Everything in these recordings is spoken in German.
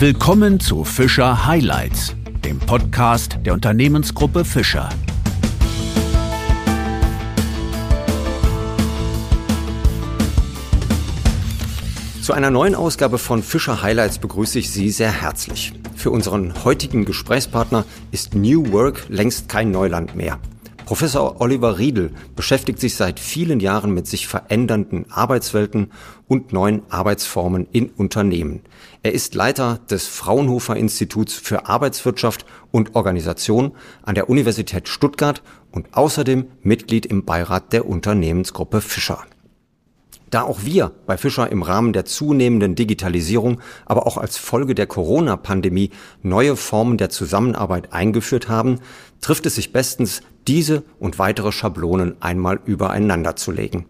Willkommen zu Fischer Highlights, dem Podcast der Unternehmensgruppe Fischer. Zu einer neuen Ausgabe von Fischer Highlights begrüße ich Sie sehr herzlich. Für unseren heutigen Gesprächspartner ist New Work längst kein Neuland mehr. Professor Oliver Riedel beschäftigt sich seit vielen Jahren mit sich verändernden Arbeitswelten und neuen Arbeitsformen in Unternehmen. Er ist Leiter des Fraunhofer Instituts für Arbeitswirtschaft und Organisation an der Universität Stuttgart und außerdem Mitglied im Beirat der Unternehmensgruppe Fischer. Da auch wir bei Fischer im Rahmen der zunehmenden Digitalisierung, aber auch als Folge der Corona-Pandemie neue Formen der Zusammenarbeit eingeführt haben, trifft es sich bestens, diese und weitere Schablonen einmal übereinander zu legen.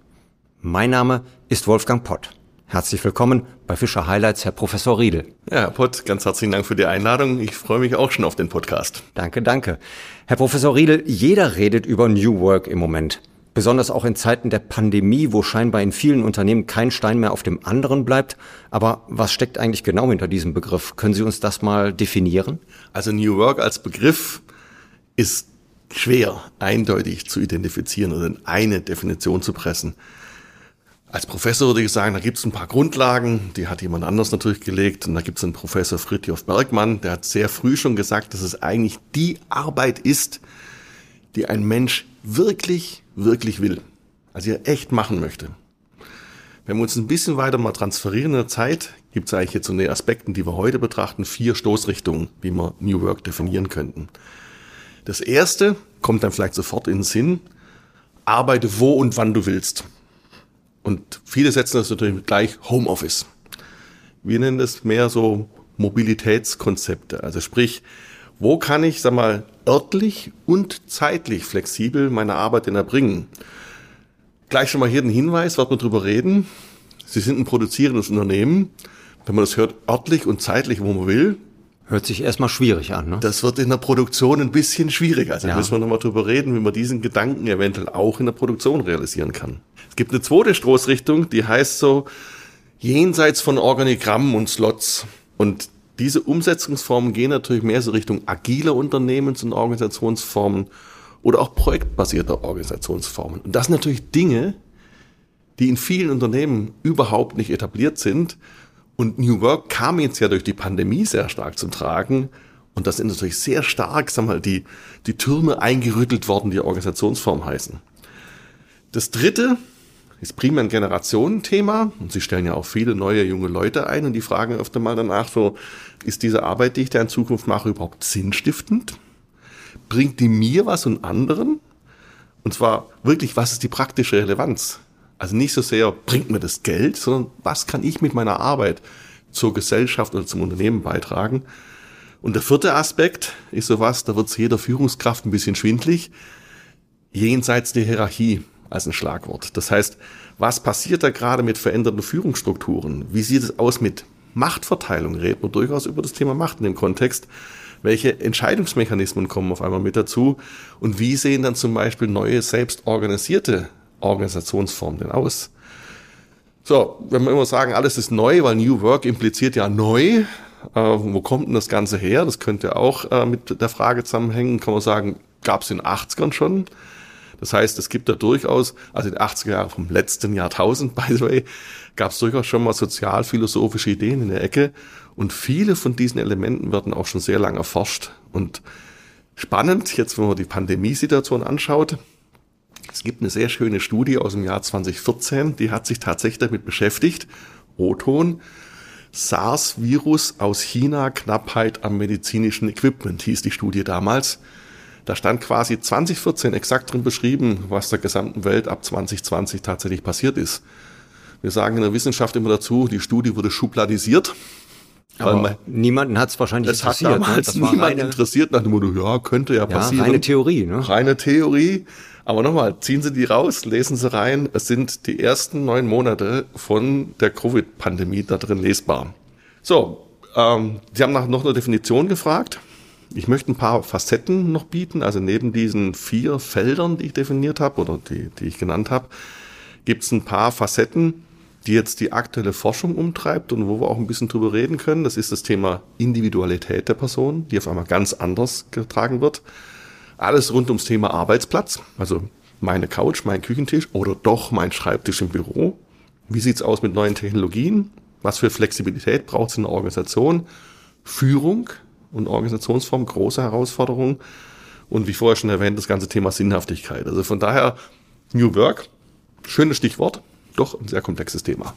Mein Name ist Wolfgang Pott. Herzlich willkommen bei Fischer Highlights, Herr Professor Riedel. Ja, Herr Pott, ganz herzlichen Dank für die Einladung. Ich freue mich auch schon auf den Podcast. Danke, danke. Herr Professor Riedel, jeder redet über New Work im Moment. Besonders auch in Zeiten der Pandemie, wo scheinbar in vielen Unternehmen kein Stein mehr auf dem anderen bleibt. Aber was steckt eigentlich genau hinter diesem Begriff? Können Sie uns das mal definieren? Also New Work als Begriff ist schwer eindeutig zu identifizieren oder in eine Definition zu pressen. Als Professor würde ich sagen, da gibt es ein paar Grundlagen, die hat jemand anders natürlich gelegt. Und da gibt es einen Professor Fritjof Bergmann, der hat sehr früh schon gesagt, dass es eigentlich die Arbeit ist, die ein Mensch wirklich, wirklich will. Also er echt machen möchte. Wenn wir uns ein bisschen weiter mal transferieren in der Zeit, gibt es eigentlich jetzt so eine Aspekten, die wir heute betrachten, vier Stoßrichtungen, wie wir New Work definieren könnten. Das erste kommt dann vielleicht sofort in den Sinn, arbeite wo und wann du willst. Und viele setzen das natürlich gleich Homeoffice. Wir nennen das mehr so Mobilitätskonzepte. Also sprich, wo kann ich, sag mal, örtlich und zeitlich flexibel meine Arbeit denn erbringen? Gleich schon mal hier den Hinweis, was wir drüber reden. Sie sind ein produzierendes Unternehmen. Wenn man das hört, örtlich und zeitlich, wo man will, Hört sich erstmal schwierig an, ne? Das wird in der Produktion ein bisschen schwieriger. Also ja. müssen wir nochmal drüber reden, wie man diesen Gedanken eventuell auch in der Produktion realisieren kann. Es gibt eine zweite Stoßrichtung, die heißt so, jenseits von Organigrammen und Slots. Und diese Umsetzungsformen gehen natürlich mehr so Richtung agiler Unternehmens- und Organisationsformen oder auch projektbasierter Organisationsformen. Und das sind natürlich Dinge, die in vielen Unternehmen überhaupt nicht etabliert sind. Und New Work kam jetzt ja durch die Pandemie sehr stark zum Tragen. Und das sind natürlich sehr stark, sagen wir mal, die, die Türme eingerüttelt worden, die Organisationsform heißen. Das dritte ist primär ein Generationenthema und sie stellen ja auch viele neue junge Leute ein und die fragen öfter mal danach so, ist diese Arbeit, die ich da in Zukunft mache, überhaupt sinnstiftend? Bringt die mir was und anderen? Und zwar wirklich, was ist die praktische Relevanz? Also nicht so sehr, bringt mir das Geld, sondern was kann ich mit meiner Arbeit zur Gesellschaft oder zum Unternehmen beitragen? Und der vierte Aspekt ist sowas, da wird es jeder Führungskraft ein bisschen schwindlig, jenseits der Hierarchie als ein Schlagwort. Das heißt, was passiert da gerade mit veränderten Führungsstrukturen? Wie sieht es aus mit Machtverteilung? Reden wir durchaus über das Thema Macht in dem Kontext. Welche Entscheidungsmechanismen kommen auf einmal mit dazu? Und wie sehen dann zum Beispiel neue selbstorganisierte Organisationsformen denn aus? So, wenn wir immer sagen, alles ist neu, weil New Work impliziert ja neu, äh, wo kommt denn das Ganze her? Das könnte auch äh, mit der Frage zusammenhängen. Kann man sagen, gab es in den 80ern schon? Das heißt, es gibt da durchaus, also in den 80er Jahren vom letzten Jahrtausend, by the way, gab es durchaus schon mal sozialphilosophische Ideen in der Ecke. Und viele von diesen Elementen werden auch schon sehr lange erforscht. Und spannend, jetzt wenn man die Pandemiesituation anschaut, es gibt eine sehr schöne Studie aus dem Jahr 2014, die hat sich tatsächlich damit beschäftigt. O-Ton. SARS-Virus aus China, Knappheit am medizinischen Equipment hieß die Studie damals. Da stand quasi 2014 exakt drin beschrieben, was der gesamten Welt ab 2020 tatsächlich passiert ist. Wir sagen in der Wissenschaft immer dazu, die Studie wurde schubladisiert. Aber niemanden hat es wahrscheinlich das interessiert. Hat ne? damals ne? niemand reine, interessiert nach dem Motto, ja, könnte ja, ja passieren. Reine Theorie, ne? Reine Theorie. Aber nochmal, ziehen Sie die raus, lesen Sie rein. Es sind die ersten neun Monate von der Covid-Pandemie da drin lesbar. So, ähm, Sie haben nach noch eine Definition gefragt. Ich möchte ein paar Facetten noch bieten. Also neben diesen vier Feldern, die ich definiert habe oder die, die ich genannt habe, gibt es ein paar Facetten, die jetzt die aktuelle Forschung umtreibt und wo wir auch ein bisschen drüber reden können. Das ist das Thema Individualität der Person, die auf einmal ganz anders getragen wird. Alles rund ums Thema Arbeitsplatz, also meine Couch, mein Küchentisch oder doch mein Schreibtisch im Büro. Wie sieht's aus mit neuen Technologien? Was für Flexibilität braucht es in der Organisation? Führung und Organisationsform, große Herausforderungen. Und wie vorher schon erwähnt, das ganze Thema Sinnhaftigkeit. Also von daher New Work, schönes Stichwort, doch ein sehr komplexes Thema.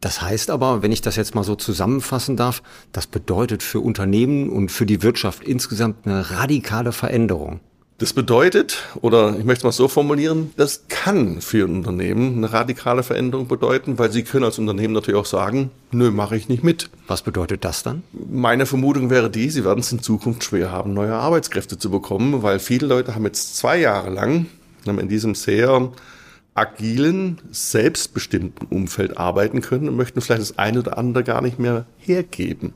Das heißt aber, wenn ich das jetzt mal so zusammenfassen darf, das bedeutet für Unternehmen und für die Wirtschaft insgesamt eine radikale Veränderung. Das bedeutet, oder ich möchte es mal so formulieren, das kann für ein Unternehmen eine radikale Veränderung bedeuten, weil sie können als Unternehmen natürlich auch sagen, nö, mache ich nicht mit. Was bedeutet das dann? Meine Vermutung wäre die, sie werden es in Zukunft schwer haben, neue Arbeitskräfte zu bekommen, weil viele Leute haben jetzt zwei Jahre lang in diesem sehr agilen, selbstbestimmten Umfeld arbeiten können und möchten vielleicht das eine oder andere gar nicht mehr hergeben.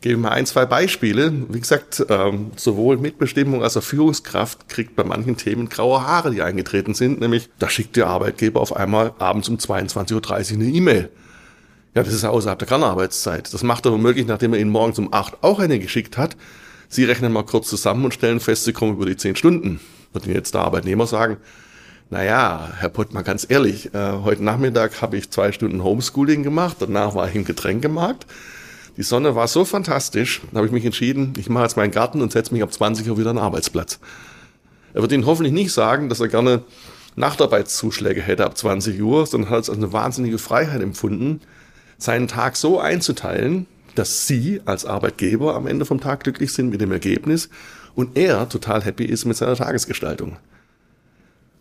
Gebe mal ein, zwei Beispiele. Wie gesagt, ähm, sowohl Mitbestimmung als auch Führungskraft kriegt bei manchen Themen graue Haare, die eingetreten sind. Nämlich, da schickt der Arbeitgeber auf einmal abends um 22.30 Uhr eine E-Mail. Ja, das ist außerhalb der Kernarbeitszeit. Das macht er womöglich, nachdem er Ihnen morgens um 8 auch eine geschickt hat. Sie rechnen mal kurz zusammen und stellen fest, Sie kommen über die 10 Stunden. Wird Ihnen jetzt der Arbeitnehmer sagen, naja, Herr Pott, mal ganz ehrlich, äh, heute Nachmittag habe ich zwei Stunden Homeschooling gemacht, danach war ich im Getränkemarkt. Die Sonne war so fantastisch, da habe ich mich entschieden, ich mache jetzt meinen Garten und setze mich ab 20 Uhr wieder an den Arbeitsplatz. Er wird Ihnen hoffentlich nicht sagen, dass er gerne Nachtarbeitszuschläge hätte ab 20 Uhr, sondern hat es als eine wahnsinnige Freiheit empfunden, seinen Tag so einzuteilen, dass Sie als Arbeitgeber am Ende vom Tag glücklich sind mit dem Ergebnis und er total happy ist mit seiner Tagesgestaltung.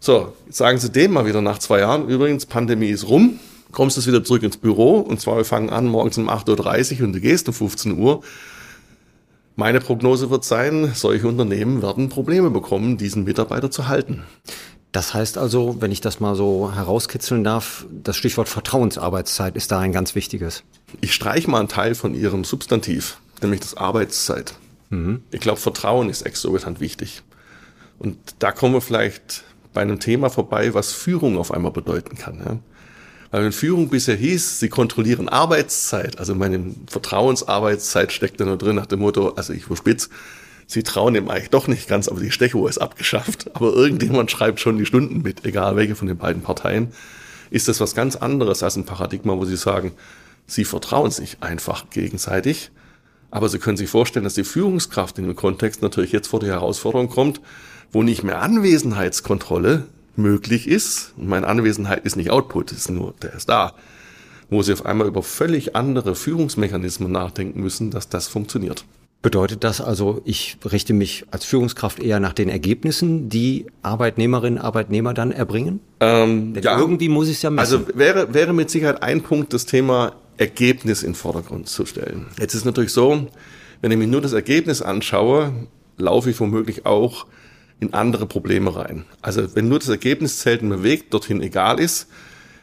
So, jetzt sagen Sie dem mal wieder nach zwei Jahren, übrigens, Pandemie ist rum, kommst du wieder zurück ins Büro und zwar wir fangen an morgens um 8.30 Uhr und du gehst um 15 Uhr. Meine Prognose wird sein, solche Unternehmen werden Probleme bekommen, diesen Mitarbeiter zu halten. Das heißt also, wenn ich das mal so herauskitzeln darf, das Stichwort Vertrauensarbeitszeit ist da ein ganz wichtiges. Ich streiche mal einen Teil von Ihrem Substantiv, nämlich das Arbeitszeit. Mhm. Ich glaube, Vertrauen ist exorbitant wichtig. Und da kommen wir vielleicht bei einem Thema vorbei, was Führung auf einmal bedeuten kann. Ja? Weil wenn Führung bisher hieß, sie kontrollieren Arbeitszeit, also meine Vertrauensarbeitszeit steckt da nur drin nach dem Motto, also ich spitz, sie trauen dem eigentlich doch nicht ganz, aber die Stechuhr ist abgeschafft. Aber irgendjemand schreibt schon die Stunden mit, egal welche von den beiden Parteien. Ist das was ganz anderes als ein Paradigma, wo sie sagen, sie vertrauen sich einfach gegenseitig. Aber Sie können sich vorstellen, dass die Führungskraft in dem Kontext natürlich jetzt vor die Herausforderung kommt, wo nicht mehr Anwesenheitskontrolle möglich ist. Und meine Anwesenheit ist nicht Output, ist nur, der ist da. Wo sie auf einmal über völlig andere Führungsmechanismen nachdenken müssen, dass das funktioniert. Bedeutet das also, ich richte mich als Führungskraft eher nach den Ergebnissen, die Arbeitnehmerinnen, Arbeitnehmer dann erbringen? Ähm, ja, irgendwie muss ich es ja messen. Also wäre, wäre mit Sicherheit ein Punkt, das Thema Ergebnis in den Vordergrund zu stellen. Jetzt ist natürlich so, wenn ich mir nur das Ergebnis anschaue, laufe ich womöglich auch in andere Probleme rein. Also wenn nur das Ergebnis zählt und mir Weg dorthin egal ist,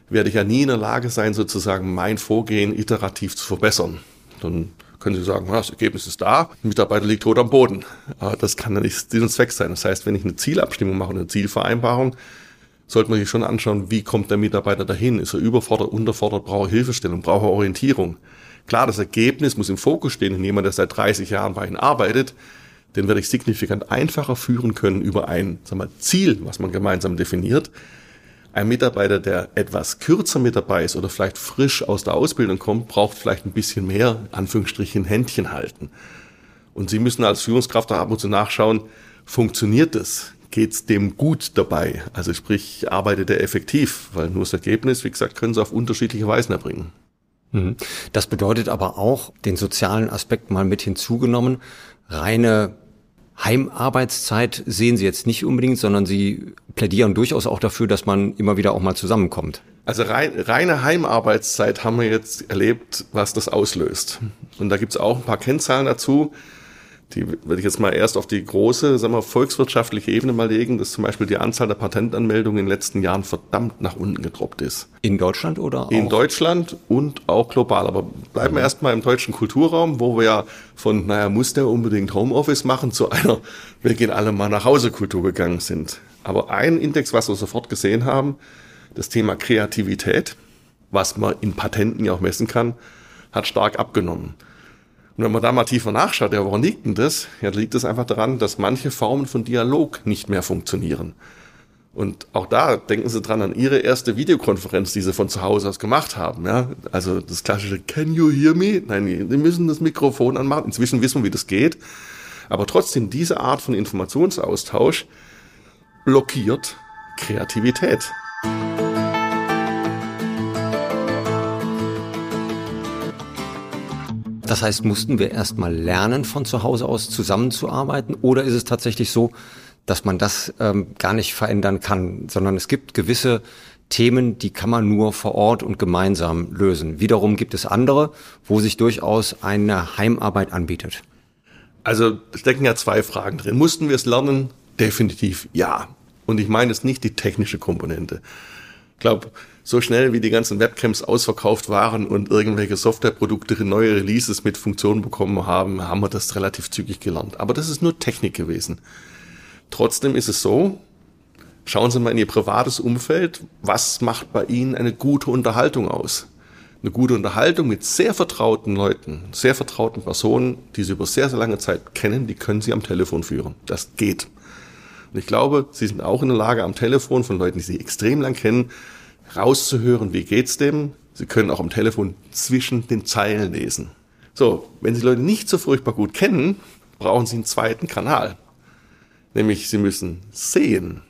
werde ich ja nie in der Lage sein, sozusagen mein Vorgehen iterativ zu verbessern. Dann können Sie sagen, das Ergebnis ist da, der Mitarbeiter liegt tot am Boden. Aber das kann ja nicht Sinn und Zweck sein. Das heißt, wenn ich eine Zielabstimmung mache, eine Zielvereinbarung, sollte man sich schon anschauen, wie kommt der Mitarbeiter dahin? Ist er überfordert, unterfordert, braucht er Hilfestellung, braucht er Orientierung? Klar, das Ergebnis muss im Fokus stehen und jemand, der seit 30 Jahren bei Ihnen arbeitet, den werde ich signifikant einfacher führen können über ein sagen wir, Ziel, was man gemeinsam definiert. Ein Mitarbeiter, der etwas kürzer mit dabei ist oder vielleicht frisch aus der Ausbildung kommt, braucht vielleicht ein bisschen mehr, Anführungsstrichen, Händchen halten. Und Sie müssen als Führungskraft auch ab und zu nachschauen, funktioniert das? Geht's dem gut dabei? Also sprich, arbeitet er effektiv? Weil nur das Ergebnis, wie gesagt, können Sie auf unterschiedliche Weisen erbringen. Mhm. Das bedeutet aber auch, den sozialen Aspekt mal mit hinzugenommen, reine Heimarbeitszeit sehen Sie jetzt nicht unbedingt, sondern Sie plädieren durchaus auch dafür, dass man immer wieder auch mal zusammenkommt. Also rein, reine Heimarbeitszeit haben wir jetzt erlebt, was das auslöst. Und da gibt es auch ein paar Kennzahlen dazu. Die würde ich jetzt mal erst auf die große, sagen wir, volkswirtschaftliche Ebene mal legen, dass zum Beispiel die Anzahl der Patentanmeldungen in den letzten Jahren verdammt nach unten gedroppt ist. In Deutschland oder? Auch? In Deutschland und auch global. Aber bleiben mhm. wir erstmal im deutschen Kulturraum, wo wir ja von, naja, muss der unbedingt Homeoffice machen, zu einer, wir gehen alle mal nach Hause Kultur gegangen sind. Aber ein Index, was wir sofort gesehen haben, das Thema Kreativität was man in Patenten ja auch messen kann, hat stark abgenommen. Und wenn man da mal tiefer nachschaut, ja, woran liegt denn das? Ja, liegt es einfach daran, dass manche Formen von Dialog nicht mehr funktionieren. Und auch da denken Sie dran an Ihre erste Videokonferenz, die Sie von zu Hause aus gemacht haben. Ja? Also das klassische Can you hear me? Nein, Sie müssen das Mikrofon anmachen. Inzwischen wissen wir, wie das geht. Aber trotzdem, diese Art von Informationsaustausch blockiert Kreativität. Das heißt, mussten wir erstmal lernen, von zu Hause aus zusammenzuarbeiten? Oder ist es tatsächlich so, dass man das ähm, gar nicht verändern kann, sondern es gibt gewisse Themen, die kann man nur vor Ort und gemeinsam lösen. Wiederum gibt es andere, wo sich durchaus eine Heimarbeit anbietet. Also stecken ja zwei Fragen drin. Mussten wir es lernen? Definitiv ja. Und ich meine jetzt nicht die technische Komponente. Ich glaube, so schnell wie die ganzen Webcams ausverkauft waren und irgendwelche Softwareprodukte neue Releases mit Funktionen bekommen haben, haben wir das relativ zügig gelernt. Aber das ist nur Technik gewesen. Trotzdem ist es so, schauen Sie mal in Ihr privates Umfeld, was macht bei Ihnen eine gute Unterhaltung aus? Eine gute Unterhaltung mit sehr vertrauten Leuten, sehr vertrauten Personen, die Sie über sehr, sehr lange Zeit kennen, die können Sie am Telefon führen. Das geht. Und ich glaube, Sie sind auch in der Lage, am Telefon von Leuten, die Sie extrem lang kennen, rauszuhören, wie geht's dem. Sie können auch am Telefon zwischen den Zeilen lesen. So, wenn Sie Leute nicht so furchtbar gut kennen, brauchen Sie einen zweiten Kanal. Nämlich Sie müssen sehen,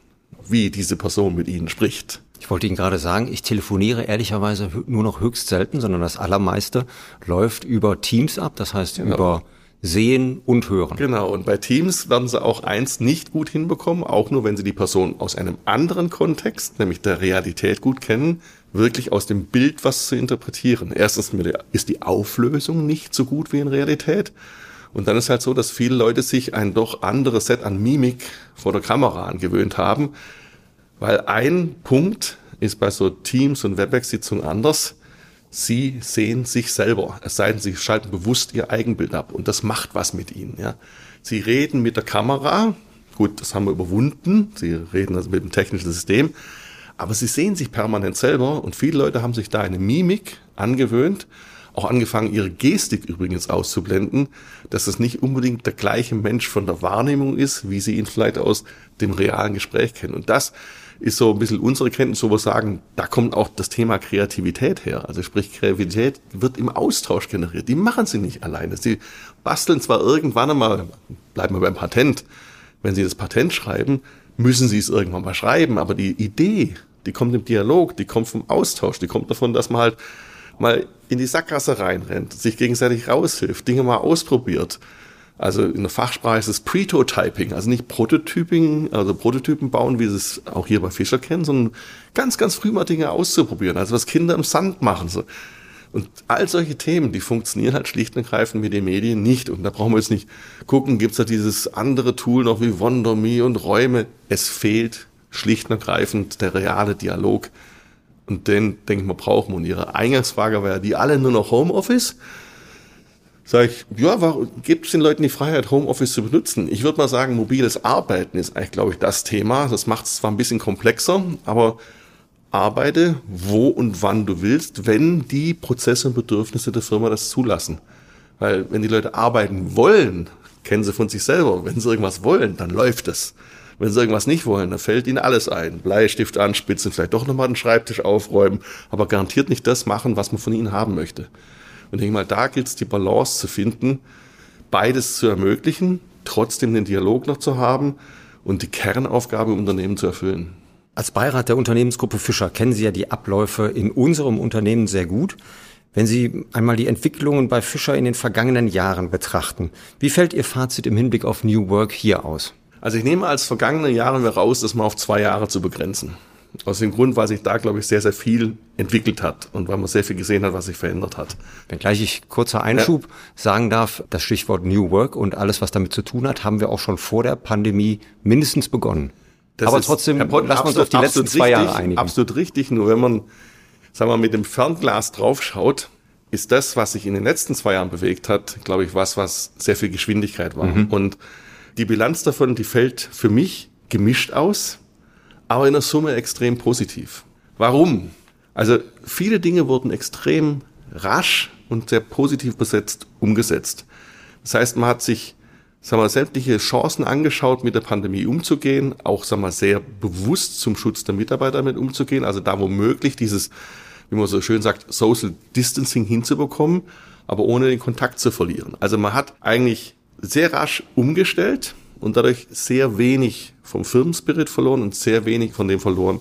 wie diese Person mit Ihnen spricht. Ich wollte Ihnen gerade sagen, ich telefoniere ehrlicherweise nur noch höchst selten, sondern das allermeiste läuft über Teams ab, das heißt genau. über Sehen und Hören. Genau, und bei Teams werden Sie auch eins nicht gut hinbekommen, auch nur wenn Sie die Person aus einem anderen Kontext, nämlich der Realität gut kennen, wirklich aus dem Bild was zu interpretieren. Erstens ist die Auflösung nicht so gut wie in Realität. Und dann ist halt so, dass viele Leute sich ein doch anderes Set an Mimik vor der Kamera angewöhnt haben, weil ein Punkt ist bei so Teams und Webex-Sitzungen anders. Sie sehen sich selber, es sei denn, sie schalten bewusst ihr Eigenbild ab. Und das macht was mit ihnen. Ja. Sie reden mit der Kamera, gut, das haben wir überwunden, sie reden also mit dem technischen System, aber sie sehen sich permanent selber. Und viele Leute haben sich da eine Mimik angewöhnt auch angefangen, ihre Gestik übrigens auszublenden, dass es nicht unbedingt der gleiche Mensch von der Wahrnehmung ist, wie sie ihn vielleicht aus dem realen Gespräch kennen. Und das ist so ein bisschen unsere Kenntnis, wo wir sagen, da kommt auch das Thema Kreativität her. Also sprich, Kreativität wird im Austausch generiert. Die machen sie nicht alleine. Sie basteln zwar irgendwann einmal, bleiben wir beim Patent, wenn sie das Patent schreiben, müssen sie es irgendwann mal schreiben, aber die Idee, die kommt im Dialog, die kommt vom Austausch, die kommt davon, dass man halt mal in die Sackgasse reinrennt, sich gegenseitig raushilft, Dinge mal ausprobiert. Also in der Fachsprache ist es Pretotyping, also nicht Prototyping, also Prototypen bauen, wie sie es auch hier bei Fischer kennen, sondern ganz, ganz früh mal Dinge auszuprobieren, also was Kinder im Sand machen. So. Und all solche Themen, die funktionieren halt schlicht und ergreifend mit den Medien nicht. Und da brauchen wir jetzt nicht gucken, gibt's da dieses andere Tool noch wie WonderMe und Räume. Es fehlt schlicht und ergreifend der reale Dialog und den, denke ich mal, brauchen wir. Und Ihre Eingangsfrage war ja, die alle nur noch Homeoffice? Sag ich, ja, warum gibt es den Leuten die Freiheit, Homeoffice zu benutzen? Ich würde mal sagen, mobiles Arbeiten ist eigentlich, glaube ich, das Thema. Das macht es zwar ein bisschen komplexer, aber arbeite wo und wann du willst, wenn die Prozesse und Bedürfnisse der Firma das zulassen. Weil wenn die Leute arbeiten wollen, kennen sie von sich selber. Wenn sie irgendwas wollen, dann läuft es. Wenn sie irgendwas nicht wollen, dann fällt ihnen alles ein. Bleistift anspitzen, vielleicht doch nochmal den Schreibtisch aufräumen, aber garantiert nicht das machen, was man von ihnen haben möchte. Und ich denke mal, da gilt es, die Balance zu finden, beides zu ermöglichen, trotzdem den Dialog noch zu haben und die Kernaufgabe im Unternehmen zu erfüllen. Als Beirat der Unternehmensgruppe Fischer kennen Sie ja die Abläufe in unserem Unternehmen sehr gut. Wenn Sie einmal die Entwicklungen bei Fischer in den vergangenen Jahren betrachten, wie fällt Ihr Fazit im Hinblick auf New Work hier aus? Also ich nehme als vergangene Jahre mir raus, das mal auf zwei Jahre zu begrenzen. Aus dem Grund, weil sich da, glaube ich, sehr, sehr viel entwickelt hat und weil man sehr viel gesehen hat, was sich verändert hat. Wenngleich ich kurzer Einschub ja. sagen darf, das Stichwort New Work und alles, was damit zu tun hat, haben wir auch schon vor der Pandemie mindestens begonnen. Das Aber trotzdem, lassen wir uns auf die letzten zwei richtig, Jahre einigen. Absolut richtig. Nur wenn man, sagen wir mal, mit dem Fernglas draufschaut, ist das, was sich in den letzten zwei Jahren bewegt hat, glaube ich, was, was sehr viel Geschwindigkeit war. Mhm. Und die Bilanz davon, die fällt für mich gemischt aus, aber in der Summe extrem positiv. Warum? Also viele Dinge wurden extrem rasch und sehr positiv besetzt umgesetzt. Das heißt, man hat sich sagen wir, sämtliche Chancen angeschaut, mit der Pandemie umzugehen, auch sagen wir, sehr bewusst zum Schutz der Mitarbeiter damit umzugehen, also da wo möglich dieses, wie man so schön sagt, Social Distancing hinzubekommen, aber ohne den Kontakt zu verlieren. Also man hat eigentlich sehr rasch umgestellt und dadurch sehr wenig vom Firmenspirit verloren und sehr wenig von dem verloren,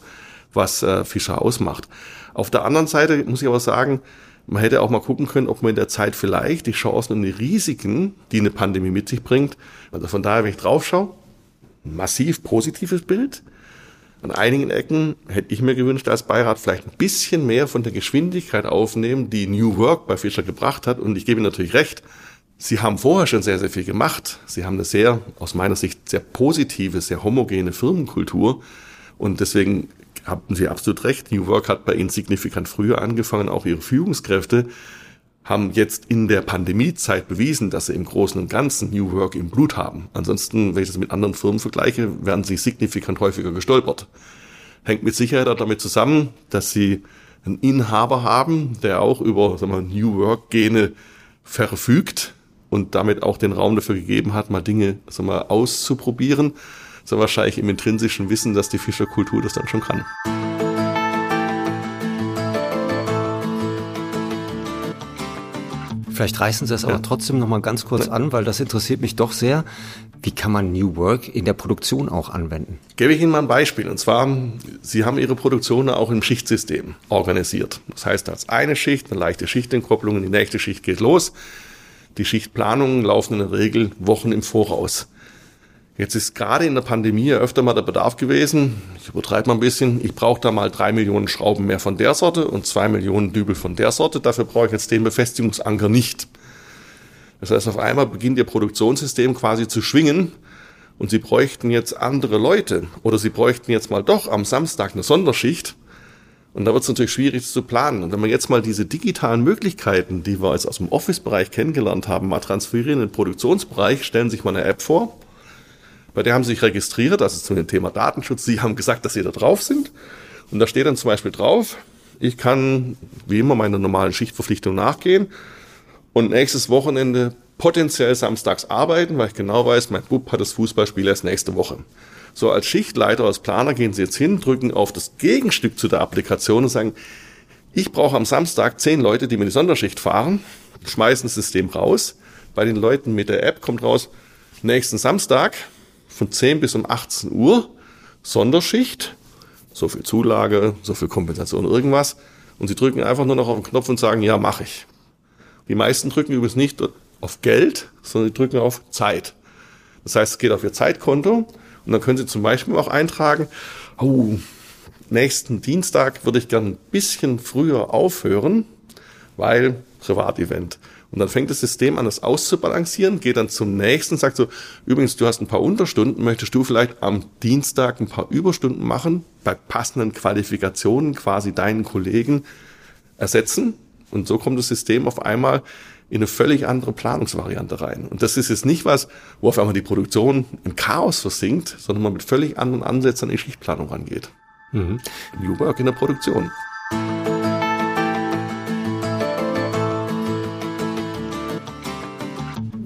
was äh, Fischer ausmacht. Auf der anderen Seite muss ich aber sagen, man hätte auch mal gucken können, ob man in der Zeit vielleicht die Chancen und die Risiken, die eine Pandemie mit sich bringt, also von daher, wenn ich drauf schaue, massiv positives Bild. An einigen Ecken hätte ich mir gewünscht, als Beirat vielleicht ein bisschen mehr von der Geschwindigkeit aufnehmen, die New Work bei Fischer gebracht hat. Und ich gebe Ihnen natürlich recht, Sie haben vorher schon sehr, sehr viel gemacht. Sie haben eine sehr, aus meiner Sicht, sehr positive, sehr homogene Firmenkultur. Und deswegen haben Sie absolut recht. New Work hat bei Ihnen signifikant früher angefangen. Auch Ihre Führungskräfte haben jetzt in der Pandemiezeit bewiesen, dass sie im Großen und Ganzen New Work im Blut haben. Ansonsten, wenn ich das mit anderen Firmen vergleiche, werden sie signifikant häufiger gestolpert. Hängt mit Sicherheit auch damit zusammen, dass sie einen Inhaber haben, der auch über sagen wir, New Work Gene verfügt und damit auch den Raum dafür gegeben hat, mal Dinge sagen wir, auszuprobieren so wahrscheinlich im intrinsischen Wissen, dass die Fischerkultur das dann schon kann. Vielleicht reißen Sie es ja. aber trotzdem noch mal ganz kurz an, weil das interessiert mich doch sehr. Wie kann man New Work in der Produktion auch anwenden? Gebe ich Ihnen mal ein Beispiel. Und zwar, Sie haben Ihre Produktion auch im Schichtsystem organisiert. Das heißt, als eine Schicht, eine leichte Schichtentkopplung, die nächste Schicht geht los. Die Schichtplanungen laufen in der Regel Wochen im Voraus. Jetzt ist gerade in der Pandemie öfter mal der Bedarf gewesen, ich übertreibe mal ein bisschen, ich brauche da mal drei Millionen Schrauben mehr von der Sorte und zwei Millionen Dübel von der Sorte, dafür brauche ich jetzt den Befestigungsanker nicht. Das heißt, auf einmal beginnt Ihr Produktionssystem quasi zu schwingen und Sie bräuchten jetzt andere Leute oder Sie bräuchten jetzt mal doch am Samstag eine Sonderschicht. Und da wird es natürlich schwierig zu planen. Und wenn wir jetzt mal diese digitalen Möglichkeiten, die wir jetzt aus dem Office-Bereich kennengelernt haben, mal transferieren in den Produktionsbereich, stellen Sie sich mal eine App vor, bei der haben sie sich registriert, also zu dem Thema Datenschutz. Sie haben gesagt, dass sie da drauf sind. Und da steht dann zum Beispiel drauf, ich kann wie immer meiner normalen Schichtverpflichtung nachgehen und nächstes Wochenende potenziell samstags arbeiten, weil ich genau weiß, mein Bub hat das Fußballspiel erst nächste Woche. So als Schichtleiter, als Planer gehen Sie jetzt hin, drücken auf das Gegenstück zu der Applikation und sagen, ich brauche am Samstag zehn Leute, die mir die Sonderschicht fahren, schmeißen das System raus. Bei den Leuten mit der App kommt raus, nächsten Samstag von 10 bis um 18 Uhr, Sonderschicht, so viel Zulage, so viel Kompensation, irgendwas. Und sie drücken einfach nur noch auf den Knopf und sagen, ja, mache ich. Die meisten drücken übrigens nicht auf Geld, sondern sie drücken auf Zeit. Das heißt, es geht auf ihr Zeitkonto und dann können sie zum Beispiel auch eintragen, oh, nächsten Dienstag würde ich gern ein bisschen früher aufhören, weil Privatevent. Und dann fängt das System an, das auszubalancieren, geht dann zum nächsten, sagt so, übrigens, du hast ein paar Unterstunden, möchtest du vielleicht am Dienstag ein paar Überstunden machen, bei passenden Qualifikationen quasi deinen Kollegen ersetzen. Und so kommt das System auf einmal in eine völlig andere Planungsvariante rein. Und das ist jetzt nicht was, wo auf einmal die Produktion im Chaos versinkt, sondern man mit völlig anderen Ansätzen an die Schichtplanung rangeht. Mhm. New Work in der Produktion.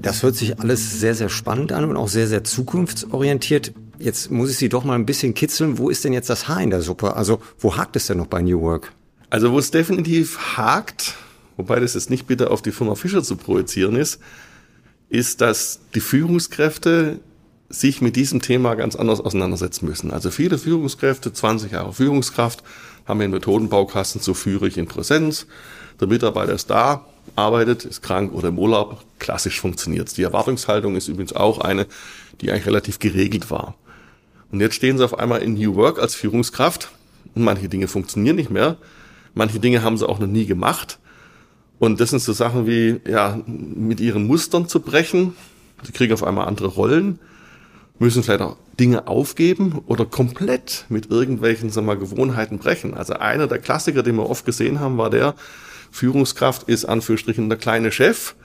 Das hört sich alles sehr, sehr spannend an und auch sehr, sehr zukunftsorientiert. Jetzt muss ich Sie doch mal ein bisschen kitzeln. Wo ist denn jetzt das Haar in der Suppe? Also, wo hakt es denn noch bei New Work? Also, wo es definitiv hakt, wobei das jetzt nicht bitte auf die Firma Fischer zu projizieren ist, ist, dass die Führungskräfte sich mit diesem Thema ganz anders auseinandersetzen müssen. Also viele Führungskräfte, 20 Jahre Führungskraft, haben den Methodenbaukasten, so führe ich in Präsenz. Der Mitarbeiter ist da, arbeitet, ist krank oder im Urlaub. Klassisch funktioniert's. Die Erwartungshaltung ist übrigens auch eine, die eigentlich relativ geregelt war. Und jetzt stehen sie auf einmal in New Work als Führungskraft und manche Dinge funktionieren nicht mehr. Manche Dinge haben sie auch noch nie gemacht. Und das sind so Sachen wie, ja, mit ihren Mustern zu brechen. Sie kriegen auf einmal andere Rollen, müssen vielleicht auch Dinge aufgeben oder komplett mit irgendwelchen, sagen wir Gewohnheiten brechen. Also einer der Klassiker, den wir oft gesehen haben, war der, Führungskraft ist Anführungsstrichen der kleine Chef.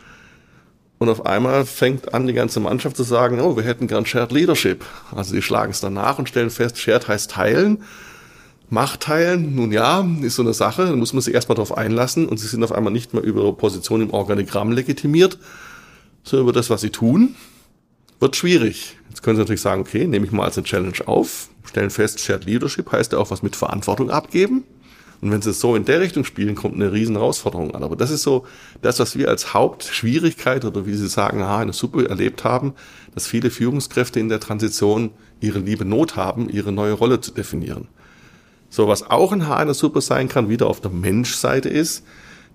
Und auf einmal fängt an, die ganze Mannschaft zu sagen, oh, wir hätten gern Shared Leadership. Also sie schlagen es danach und stellen fest, Shared heißt teilen. Macht teilen, nun ja, ist so eine Sache, da muss man sich erstmal darauf einlassen und sie sind auf einmal nicht mehr über Position im Organigramm legitimiert, sondern über das, was sie tun. Wird schwierig. Jetzt können Sie natürlich sagen, okay, nehme ich mal als eine Challenge auf, stellen fest, Shared Leadership heißt ja auch was mit Verantwortung abgeben. Und wenn Sie es so in der Richtung spielen, kommt eine riesen Herausforderung an. Aber das ist so das, was wir als Hauptschwierigkeit oder wie Sie sagen, ha, eine Suppe erlebt haben, dass viele Führungskräfte in der Transition ihre liebe Not haben, ihre neue Rolle zu definieren. So, was auch ein Haar in der Suppe sein kann, wieder auf der Menschseite ist,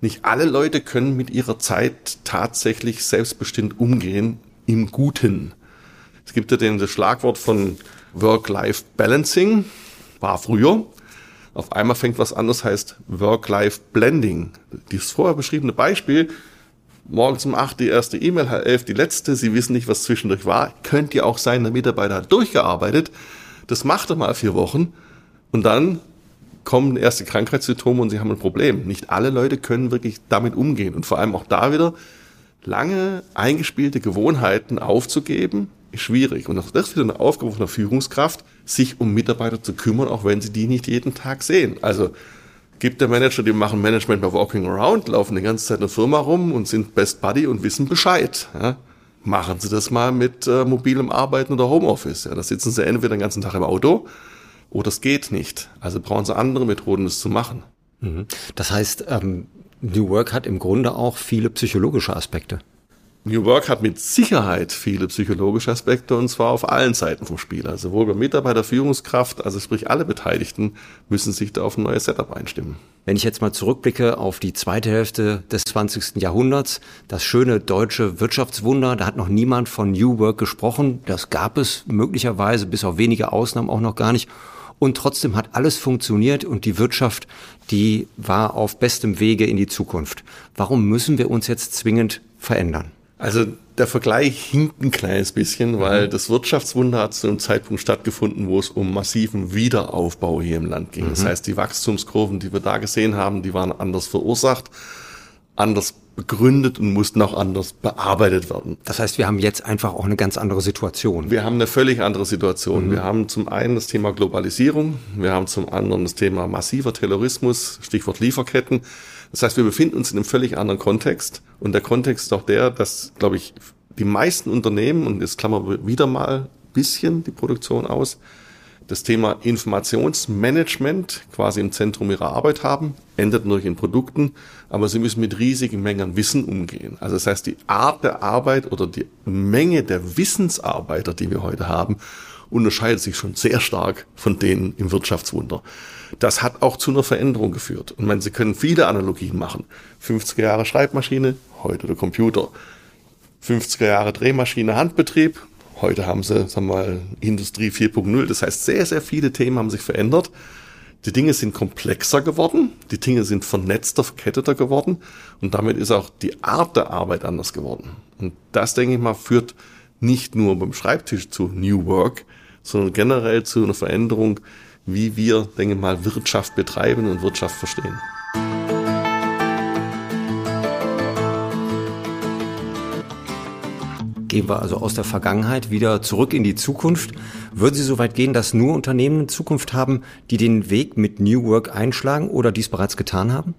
nicht alle Leute können mit ihrer Zeit tatsächlich selbstbestimmt umgehen im Guten. Es gibt ja den, das Schlagwort von Work-Life-Balancing, war früher. Auf einmal fängt was anderes, heißt Work-Life-Blending. Dieses vorher beschriebene Beispiel, morgens um acht die erste E-Mail, halb elf die letzte, Sie wissen nicht, was zwischendurch war, könnte ja auch sein, der Mitarbeiter hat durchgearbeitet, das macht er mal vier Wochen und dann kommen erste Krankheitssymptome und sie haben ein Problem. Nicht alle Leute können wirklich damit umgehen. Und vor allem auch da wieder lange eingespielte Gewohnheiten aufzugeben, ist schwierig. Und auch das ist wieder eine Aufgabe von der Führungskraft, sich um Mitarbeiter zu kümmern, auch wenn sie die nicht jeden Tag sehen. Also gibt der Manager, die machen Management bei Walking Around, laufen die ganze Zeit in der Firma rum und sind Best Buddy und wissen Bescheid. Ja? Machen Sie das mal mit äh, mobilem Arbeiten oder Homeoffice. Ja? Da sitzen Sie entweder den ganzen Tag im Auto oder es geht nicht. Also brauchen sie andere Methoden, das zu machen. Mhm. Das heißt, ähm, New Work hat im Grunde auch viele psychologische Aspekte. New Work hat mit Sicherheit viele psychologische Aspekte und zwar auf allen Seiten vom Spiel. Also sowohl bei Mitarbeiter, Führungskraft, also sprich alle Beteiligten müssen sich da auf ein neues Setup einstimmen. Wenn ich jetzt mal zurückblicke auf die zweite Hälfte des 20. Jahrhunderts, das schöne deutsche Wirtschaftswunder, da hat noch niemand von New Work gesprochen. Das gab es möglicherweise bis auf wenige Ausnahmen auch noch gar nicht. Und trotzdem hat alles funktioniert und die Wirtschaft, die war auf bestem Wege in die Zukunft. Warum müssen wir uns jetzt zwingend verändern? Also der Vergleich hinkt ein kleines bisschen, weil mhm. das Wirtschaftswunder hat zu einem Zeitpunkt stattgefunden, wo es um massiven Wiederaufbau hier im Land ging. Mhm. Das heißt, die Wachstumskurven, die wir da gesehen haben, die waren anders verursacht, anders begründet und mussten auch anders bearbeitet werden. Das heißt, wir haben jetzt einfach auch eine ganz andere Situation. Wir haben eine völlig andere Situation. Mhm. Wir haben zum einen das Thema Globalisierung, wir haben zum anderen das Thema massiver Terrorismus, Stichwort Lieferketten. Das heißt, wir befinden uns in einem völlig anderen Kontext. Und der Kontext ist auch der, dass, glaube ich, die meisten Unternehmen, und jetzt klammern wir wieder mal bisschen die Produktion aus, das Thema Informationsmanagement quasi im Zentrum ihrer Arbeit haben, endet natürlich in Produkten, aber sie müssen mit riesigen Mengen Wissen umgehen. Also das heißt, die Art der Arbeit oder die Menge der Wissensarbeiter, die wir heute haben, unterscheidet sich schon sehr stark von denen im Wirtschaftswunder. Das hat auch zu einer Veränderung geführt. Und man, Sie können viele Analogien machen. 50er Jahre Schreibmaschine, heute der Computer. 50er Jahre Drehmaschine, Handbetrieb, Heute haben sie, sagen wir mal, Industrie 4.0. Das heißt, sehr, sehr viele Themen haben sich verändert. Die Dinge sind komplexer geworden, die Dinge sind vernetzter, verketteter geworden und damit ist auch die Art der Arbeit anders geworden. Und das, denke ich mal, führt nicht nur beim Schreibtisch zu New Work, sondern generell zu einer Veränderung, wie wir, denke ich mal, Wirtschaft betreiben und Wirtschaft verstehen. Gehen wir also aus der Vergangenheit wieder zurück in die Zukunft. Würden Sie so weit gehen, dass nur Unternehmen Zukunft haben, die den Weg mit New Work einschlagen oder dies bereits getan haben?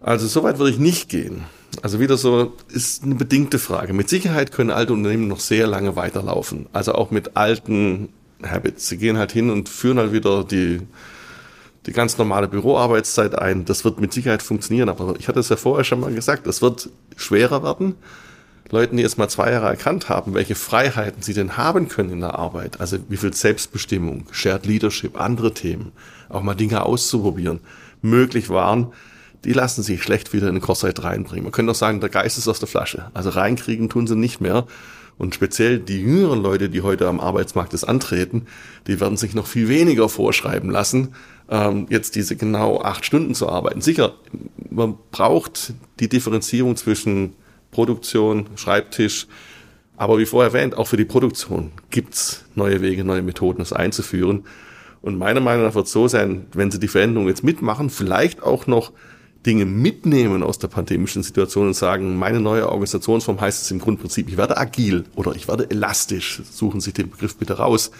Also so weit würde ich nicht gehen. Also wieder so ist eine bedingte Frage. Mit Sicherheit können alte Unternehmen noch sehr lange weiterlaufen. Also auch mit alten Habits. Sie gehen halt hin und führen halt wieder die, die ganz normale Büroarbeitszeit ein. Das wird mit Sicherheit funktionieren. Aber ich hatte es ja vorher schon mal gesagt, es wird schwerer werden. Leuten, die erst mal zwei Jahre erkannt haben, welche Freiheiten sie denn haben können in der Arbeit, also wie viel Selbstbestimmung, Shared Leadership, andere Themen, auch mal Dinge auszuprobieren, möglich waren, die lassen sich schlecht wieder in den Korsett reinbringen. Man könnte auch sagen, der Geist ist aus der Flasche. Also reinkriegen tun sie nicht mehr. Und speziell die jüngeren Leute, die heute am Arbeitsmarkt das antreten, die werden sich noch viel weniger vorschreiben lassen, ähm, jetzt diese genau acht Stunden zu arbeiten. Sicher, man braucht die Differenzierung zwischen Produktion, Schreibtisch. Aber wie vorher erwähnt, auch für die Produktion gibt's neue Wege, neue Methoden, das einzuführen. Und meiner Meinung nach wird es so sein, wenn Sie die Veränderung jetzt mitmachen, vielleicht auch noch Dinge mitnehmen aus der pandemischen Situation und sagen, meine neue Organisationsform heißt es im Grundprinzip, ich werde agil oder ich werde elastisch, suchen Sie den Begriff bitte raus.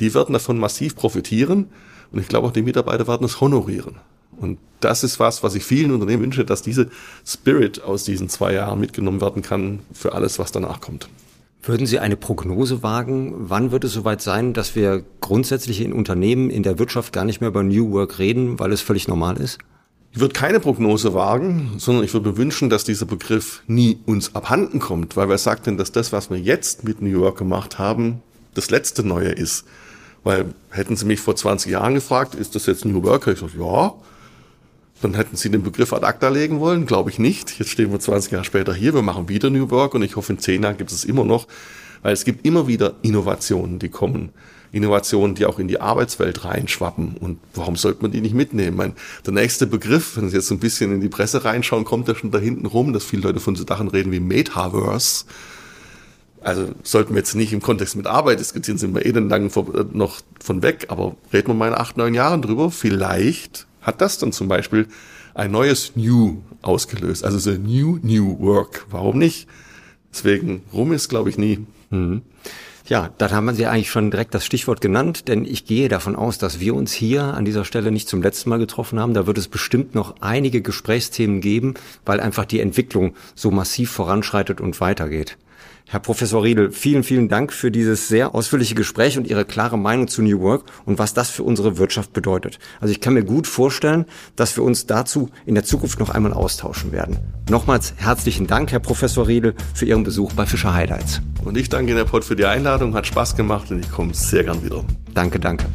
Die werden davon massiv profitieren Und ich glaube auch die Mitarbeiter werden es honorieren. Und das ist was, was ich vielen Unternehmen wünsche, dass diese Spirit aus diesen zwei Jahren mitgenommen werden kann für alles, was danach kommt. Würden Sie eine Prognose wagen? Wann wird es soweit sein, dass wir grundsätzlich in Unternehmen, in der Wirtschaft gar nicht mehr über New Work reden, weil es völlig normal ist? Ich würde keine Prognose wagen, sondern ich würde mir wünschen, dass dieser Begriff nie uns abhanden kommt, weil wer sagt denn, dass das, was wir jetzt mit New Work gemacht haben, das letzte Neue ist? Weil hätten Sie mich vor 20 Jahren gefragt, ist das jetzt New Work? Ich sage, ja, dann hätten sie den Begriff ad acta legen wollen, glaube ich nicht. Jetzt stehen wir 20 Jahre später hier, wir machen wieder New Work und ich hoffe, in 10 Jahren gibt es immer noch, weil es gibt immer wieder Innovationen, die kommen. Innovationen, die auch in die Arbeitswelt reinschwappen. Und warum sollte man die nicht mitnehmen? Meine, der nächste Begriff, wenn Sie jetzt ein bisschen in die Presse reinschauen, kommt ja schon da hinten rum, dass viele Leute von so Sachen reden wie Metaverse. Also sollten wir jetzt nicht im Kontext mit Arbeit diskutieren, sind wir eh dann lang noch von weg, aber reden wir mal in acht, neun Jahren drüber. Vielleicht hat das dann zum Beispiel ein neues New ausgelöst. Also so New New Work. Warum nicht? Deswegen rum ist, glaube ich, nie. Mhm. Ja, dann haben Sie eigentlich schon direkt das Stichwort genannt, denn ich gehe davon aus, dass wir uns hier an dieser Stelle nicht zum letzten Mal getroffen haben. Da wird es bestimmt noch einige Gesprächsthemen geben, weil einfach die Entwicklung so massiv voranschreitet und weitergeht. Herr Professor Riedel, vielen, vielen Dank für dieses sehr ausführliche Gespräch und Ihre klare Meinung zu New Work und was das für unsere Wirtschaft bedeutet. Also ich kann mir gut vorstellen, dass wir uns dazu in der Zukunft noch einmal austauschen werden. Nochmals herzlichen Dank, Herr Professor Riedel, für Ihren Besuch bei Fischer Highlights. Und ich danke Ihnen, Herr Pott, für die Einladung. Hat Spaß gemacht und ich komme sehr gern wieder. Danke, danke.